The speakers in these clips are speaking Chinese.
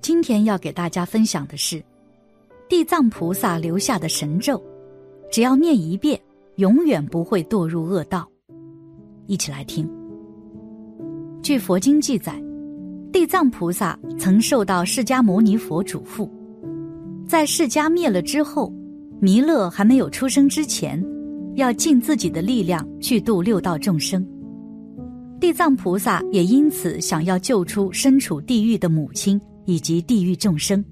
今天要给大家分享的是地藏菩萨留下的神咒，只要念一遍，永远不会堕入恶道。一起来听。据佛经记载，地藏菩萨曾受到释迦牟尼佛嘱咐，在释迦灭了之后，弥勒还没有出生之前，要尽自己的力量去度六道众生。地藏菩萨也因此想要救出身处地狱的母亲。以及地狱众生。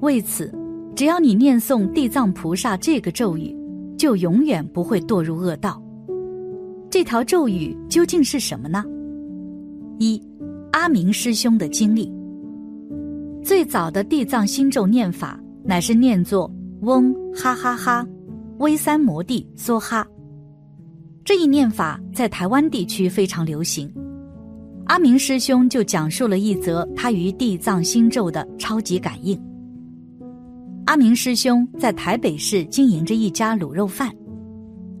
为此，只要你念诵地藏菩萨这个咒语，就永远不会堕入恶道。这条咒语究竟是什么呢？一，阿明师兄的经历。最早的地藏心咒念法乃是念作嗡哈哈哈，威三摩地梭哈。这一念法在台湾地区非常流行。阿明师兄就讲述了一则他与地藏心咒的超级感应。阿明师兄在台北市经营着一家卤肉饭，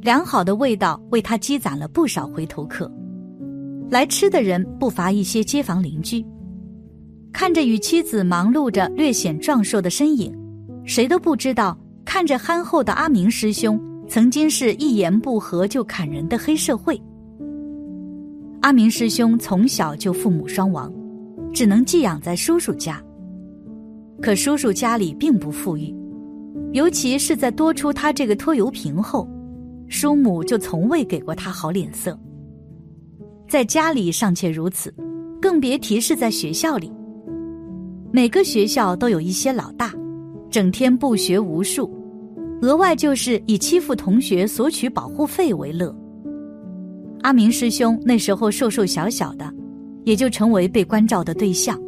良好的味道为他积攒了不少回头客。来吃的人不乏一些街坊邻居。看着与妻子忙碌着、略显壮硕的身影，谁都不知道，看着憨厚的阿明师兄，曾经是一言不合就砍人的黑社会。阿明师兄从小就父母双亡，只能寄养在叔叔家。可叔叔家里并不富裕，尤其是在多出他这个拖油瓶后，叔母就从未给过他好脸色。在家里尚且如此，更别提是在学校里。每个学校都有一些老大，整天不学无术，额外就是以欺负同学索取保护费为乐。阿明师兄那时候瘦瘦小小的，也就成为被关照的对象。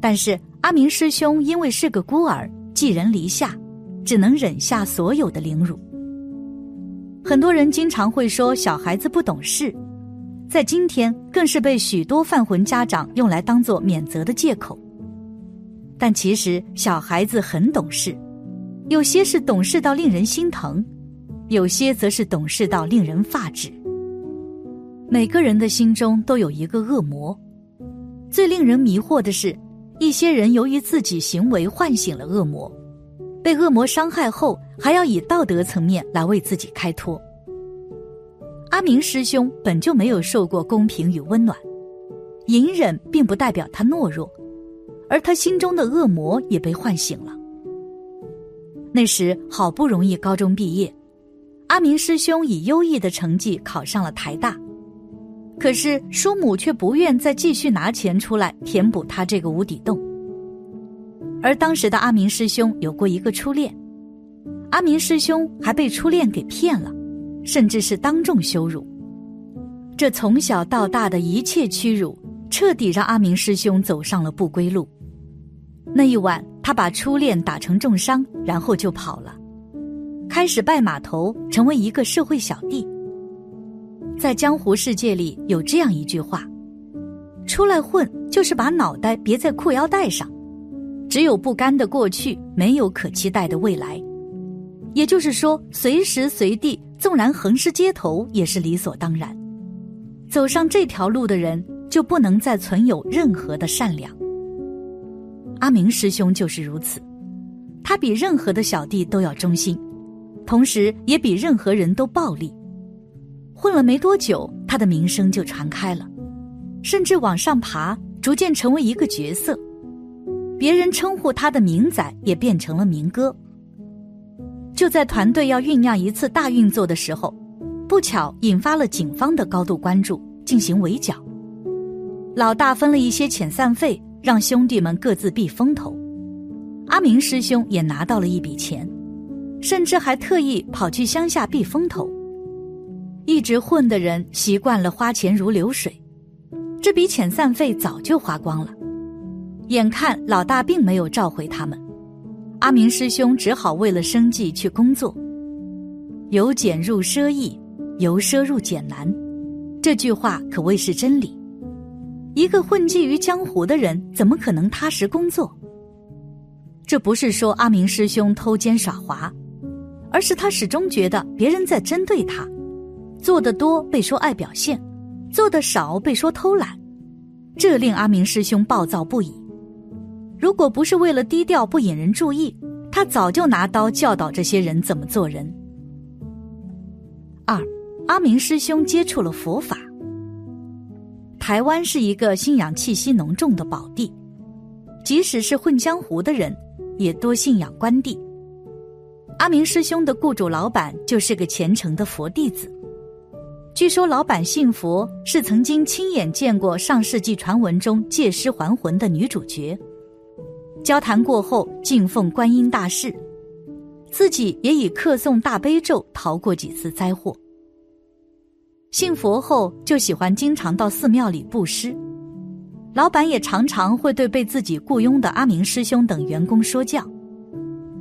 但是阿明师兄因为是个孤儿，寄人篱下，只能忍下所有的凌辱。很多人经常会说小孩子不懂事，在今天更是被许多犯浑家长用来当做免责的借口。但其实小孩子很懂事，有些是懂事到令人心疼。有些则是懂事到令人发指。每个人的心中都有一个恶魔，最令人迷惑的是，一些人由于自己行为唤醒了恶魔，被恶魔伤害后，还要以道德层面来为自己开脱。阿明师兄本就没有受过公平与温暖，隐忍并不代表他懦弱，而他心中的恶魔也被唤醒了。那时好不容易高中毕业。阿明师兄以优异的成绩考上了台大，可是叔母却不愿再继续拿钱出来填补他这个无底洞。而当时的阿明师兄有过一个初恋，阿明师兄还被初恋给骗了，甚至是当众羞辱。这从小到大的一切屈辱，彻底让阿明师兄走上了不归路。那一晚，他把初恋打成重伤，然后就跑了。开始拜码头，成为一个社会小弟。在江湖世界里，有这样一句话：出来混就是把脑袋别在裤腰带上，只有不甘的过去，没有可期待的未来。也就是说，随时随地，纵然横尸街头，也是理所当然。走上这条路的人，就不能再存有任何的善良。阿明师兄就是如此，他比任何的小弟都要忠心。同时，也比任何人都暴力。混了没多久，他的名声就传开了，甚至往上爬，逐渐成为一个角色。别人称呼他的名仔，也变成了明哥。就在团队要酝酿一次大运作的时候，不巧引发了警方的高度关注，进行围剿。老大分了一些遣散费，让兄弟们各自避风头。阿明师兄也拿到了一笔钱。甚至还特意跑去乡下避风头。一直混的人习惯了花钱如流水，这笔遣散费早就花光了。眼看老大并没有召回他们，阿明师兄只好为了生计去工作。由俭入奢易，由奢入俭难，这句话可谓是真理。一个混迹于江湖的人，怎么可能踏实工作？这不是说阿明师兄偷奸耍滑。而是他始终觉得别人在针对他，做得多被说爱表现，做得少被说偷懒，这令阿明师兄暴躁不已。如果不是为了低调不引人注意，他早就拿刀教导这些人怎么做人。二，阿明师兄接触了佛法。台湾是一个信仰气息浓重的宝地，即使是混江湖的人，也多信仰关帝。阿明师兄的雇主老板就是个虔诚的佛弟子。据说老板信佛是曾经亲眼见过上世纪传闻中借尸还魂的女主角。交谈过后，敬奉观音大士，自己也以客诵大悲咒逃过几次灾祸。信佛后就喜欢经常到寺庙里布施，老板也常常会对被自己雇佣的阿明师兄等员工说教。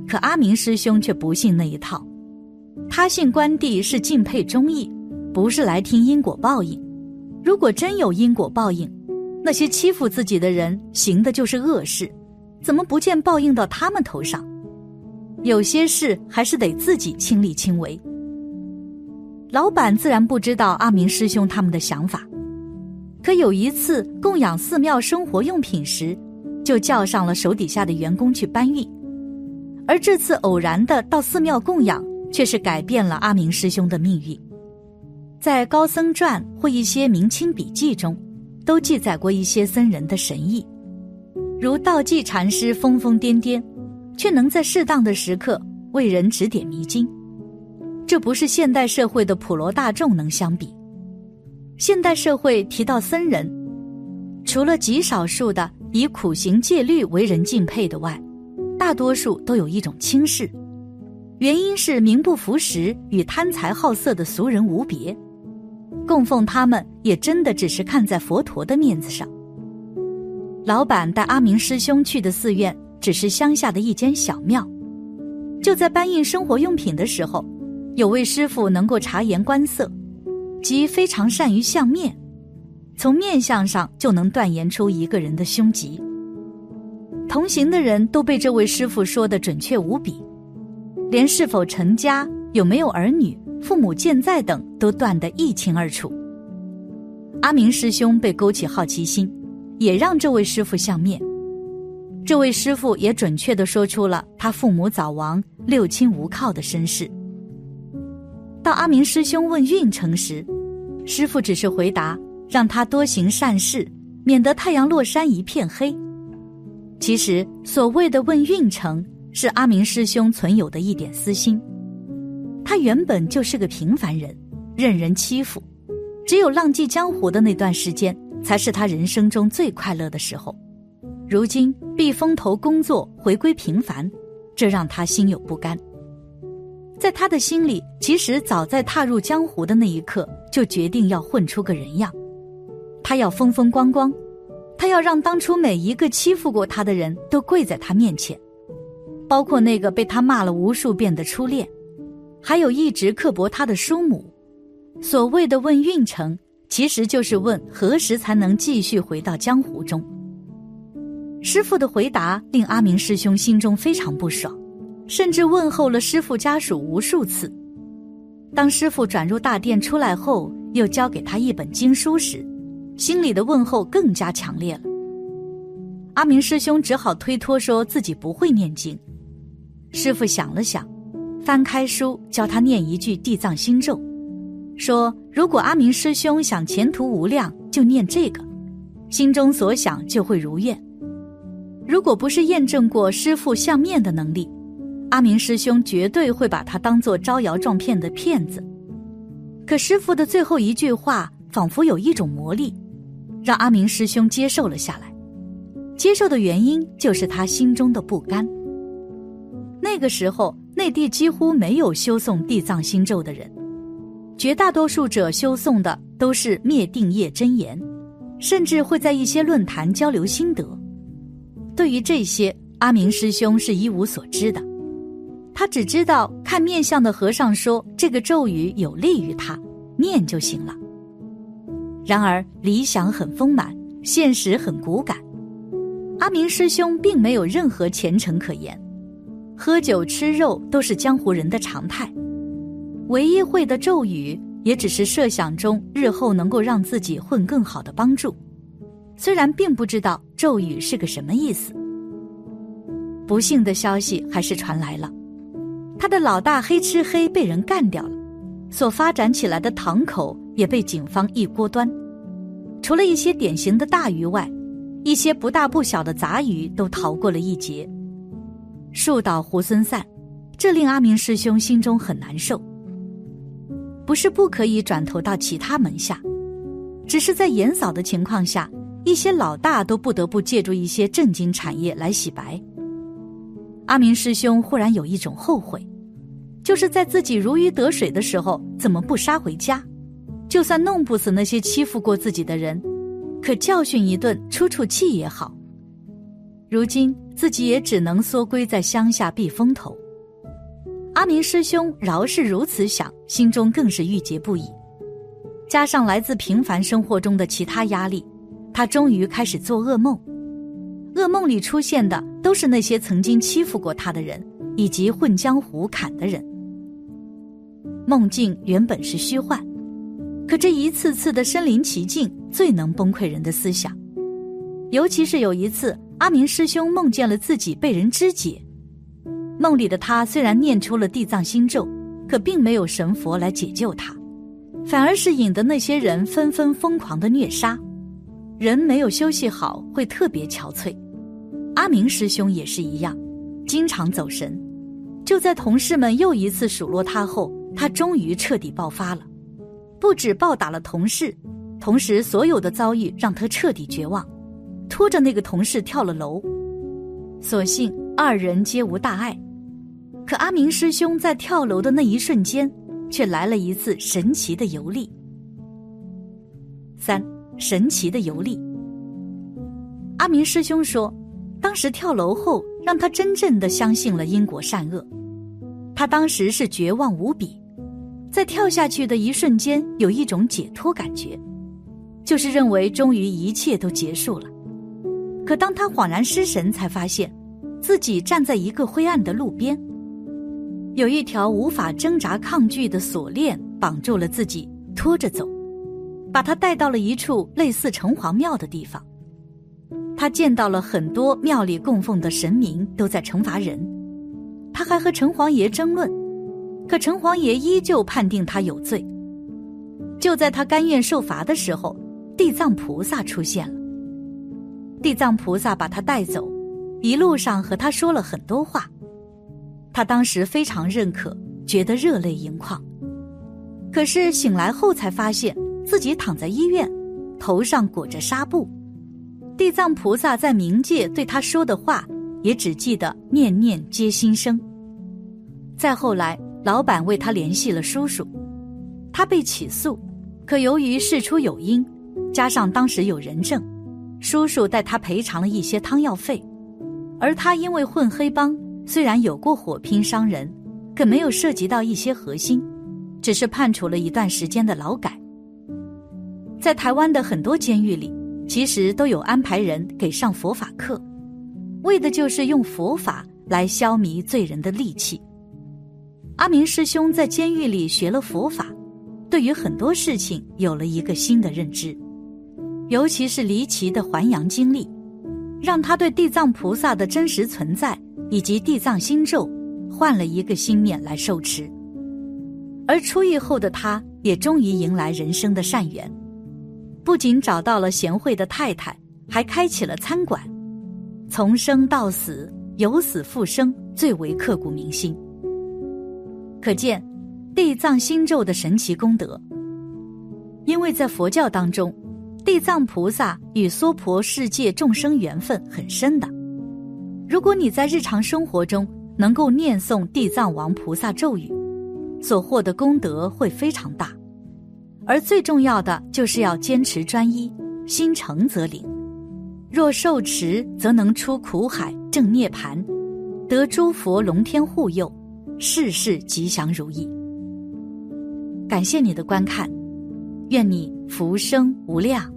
可阿明师兄却不信那一套，他信关帝是敬佩忠义。不是来听因果报应。如果真有因果报应，那些欺负自己的人行的就是恶事，怎么不见报应到他们头上？有些事还是得自己亲力亲为。老板自然不知道阿明师兄他们的想法，可有一次供养寺庙生活用品时，就叫上了手底下的员工去搬运。而这次偶然的到寺庙供养，却是改变了阿明师兄的命运。在《高僧传》或一些明清笔记中，都记载过一些僧人的神意，如道济禅师疯疯癫癫，却能在适当的时刻为人指点迷津。这不是现代社会的普罗大众能相比。现代社会提到僧人，除了极少数的以苦行戒律为人敬佩的外，大多数都有一种轻视，原因是名不符实与贪财好色的俗人无别。供奉他们也真的只是看在佛陀的面子上。老板带阿明师兄去的寺院只是乡下的一间小庙，就在搬运生活用品的时候，有位师傅能够察言观色，即非常善于相面，从面相上就能断言出一个人的凶吉。同行的人都被这位师傅说的准确无比，连是否成家、有没有儿女。父母健在等都断得一清二楚。阿明师兄被勾起好奇心，也让这位师傅相面。这位师傅也准确的说出了他父母早亡、六亲无靠的身世。到阿明师兄问运程时，师傅只是回答让他多行善事，免得太阳落山一片黑。其实所谓的问运程，是阿明师兄存有的一点私心。他原本就是个平凡人，任人欺负，只有浪迹江湖的那段时间，才是他人生中最快乐的时候。如今避风头工作，回归平凡，这让他心有不甘。在他的心里，其实早在踏入江湖的那一刻，就决定要混出个人样。他要风风光光，他要让当初每一个欺负过他的人都跪在他面前，包括那个被他骂了无数遍的初恋。还有一直刻薄他的叔母，所谓的问运程，其实就是问何时才能继续回到江湖中。师傅的回答令阿明师兄心中非常不爽，甚至问候了师傅家属无数次。当师傅转入大殿出来后，又交给他一本经书时，心里的问候更加强烈了。阿明师兄只好推脱说自己不会念经。师傅想了想。翻开书，教他念一句地藏心咒，说：“如果阿明师兄想前途无量，就念这个，心中所想就会如愿。如果不是验证过师傅相面的能力，阿明师兄绝对会把他当做招摇撞骗的骗子。可师傅的最后一句话，仿佛有一种魔力，让阿明师兄接受了下来。接受的原因就是他心中的不甘。那个时候。”内地几乎没有修诵地藏心咒的人，绝大多数者修诵的都是灭定业真言，甚至会在一些论坛交流心得。对于这些，阿明师兄是一无所知的，他只知道看面相的和尚说这个咒语有利于他，念就行了。然而理想很丰满，现实很骨感，阿明师兄并没有任何前程可言。喝酒吃肉都是江湖人的常态，唯一会的咒语也只是设想中日后能够让自己混更好的帮助，虽然并不知道咒语是个什么意思。不幸的消息还是传来了，他的老大黑吃黑被人干掉了，所发展起来的堂口也被警方一锅端。除了一些典型的大鱼外，一些不大不小的杂鱼都逃过了一劫。树倒猢狲散，这令阿明师兄心中很难受。不是不可以转投到其他门下，只是在严扫的情况下，一些老大都不得不借助一些正经产业来洗白。阿明师兄忽然有一种后悔，就是在自己如鱼得水的时候，怎么不杀回家？就算弄不死那些欺负过自己的人，可教训一顿出出气也好。如今自己也只能缩归在乡下避风头。阿明师兄饶是如此想，心中更是郁结不已。加上来自平凡生活中的其他压力，他终于开始做噩梦。噩梦里出现的都是那些曾经欺负过他的人，以及混江湖砍的人。梦境原本是虚幻，可这一次次的身临其境，最能崩溃人的思想。尤其是有一次，阿明师兄梦见了自己被人肢解。梦里的他虽然念出了地藏心咒，可并没有神佛来解救他，反而是引得那些人纷纷疯狂的虐杀。人没有休息好，会特别憔悴。阿明师兄也是一样，经常走神。就在同事们又一次数落他后，他终于彻底爆发了，不止暴打了同事，同时所有的遭遇让他彻底绝望，拖着那个同事跳了楼。所幸二人皆无大碍，可阿明师兄在跳楼的那一瞬间，却来了一次神奇的游历。三神奇的游历。阿明师兄说。当时跳楼后，让他真正的相信了因果善恶。他当时是绝望无比，在跳下去的一瞬间，有一种解脱感觉，就是认为终于一切都结束了。可当他恍然失神，才发现自己站在一个灰暗的路边，有一条无法挣扎抗拒的锁链绑住了自己，拖着走，把他带到了一处类似城隍庙的地方。他见到了很多庙里供奉的神明都在惩罚人，他还和城隍爷争论，可城隍爷依旧判定他有罪。就在他甘愿受罚的时候，地藏菩萨出现了。地藏菩萨把他带走，一路上和他说了很多话，他当时非常认可，觉得热泪盈眶。可是醒来后才发现自己躺在医院，头上裹着纱布。地藏菩萨在冥界对他说的话，也只记得念念皆心声。再后来，老板为他联系了叔叔，他被起诉，可由于事出有因，加上当时有人证，叔叔带他赔偿了一些汤药费，而他因为混黑帮，虽然有过火拼伤人，可没有涉及到一些核心，只是判处了一段时间的劳改。在台湾的很多监狱里。其实都有安排人给上佛法课，为的就是用佛法来消弭罪人的戾气。阿明师兄在监狱里学了佛法，对于很多事情有了一个新的认知，尤其是离奇的还阳经历，让他对地藏菩萨的真实存在以及地藏心咒换了一个心念来受持。而出狱后的他，也终于迎来人生的善缘。不仅找到了贤惠的太太，还开启了餐馆，从生到死，由死复生，最为刻骨铭心。可见地藏心咒的神奇功德。因为在佛教当中，地藏菩萨与娑婆世界众生缘分很深的。如果你在日常生活中能够念诵地藏王菩萨咒语，所获的功德会非常大。而最重要的就是要坚持专一，心诚则灵。若受持，则能出苦海正涅盘，得诸佛龙天护佑，事事吉祥如意。感谢你的观看，愿你福生无量。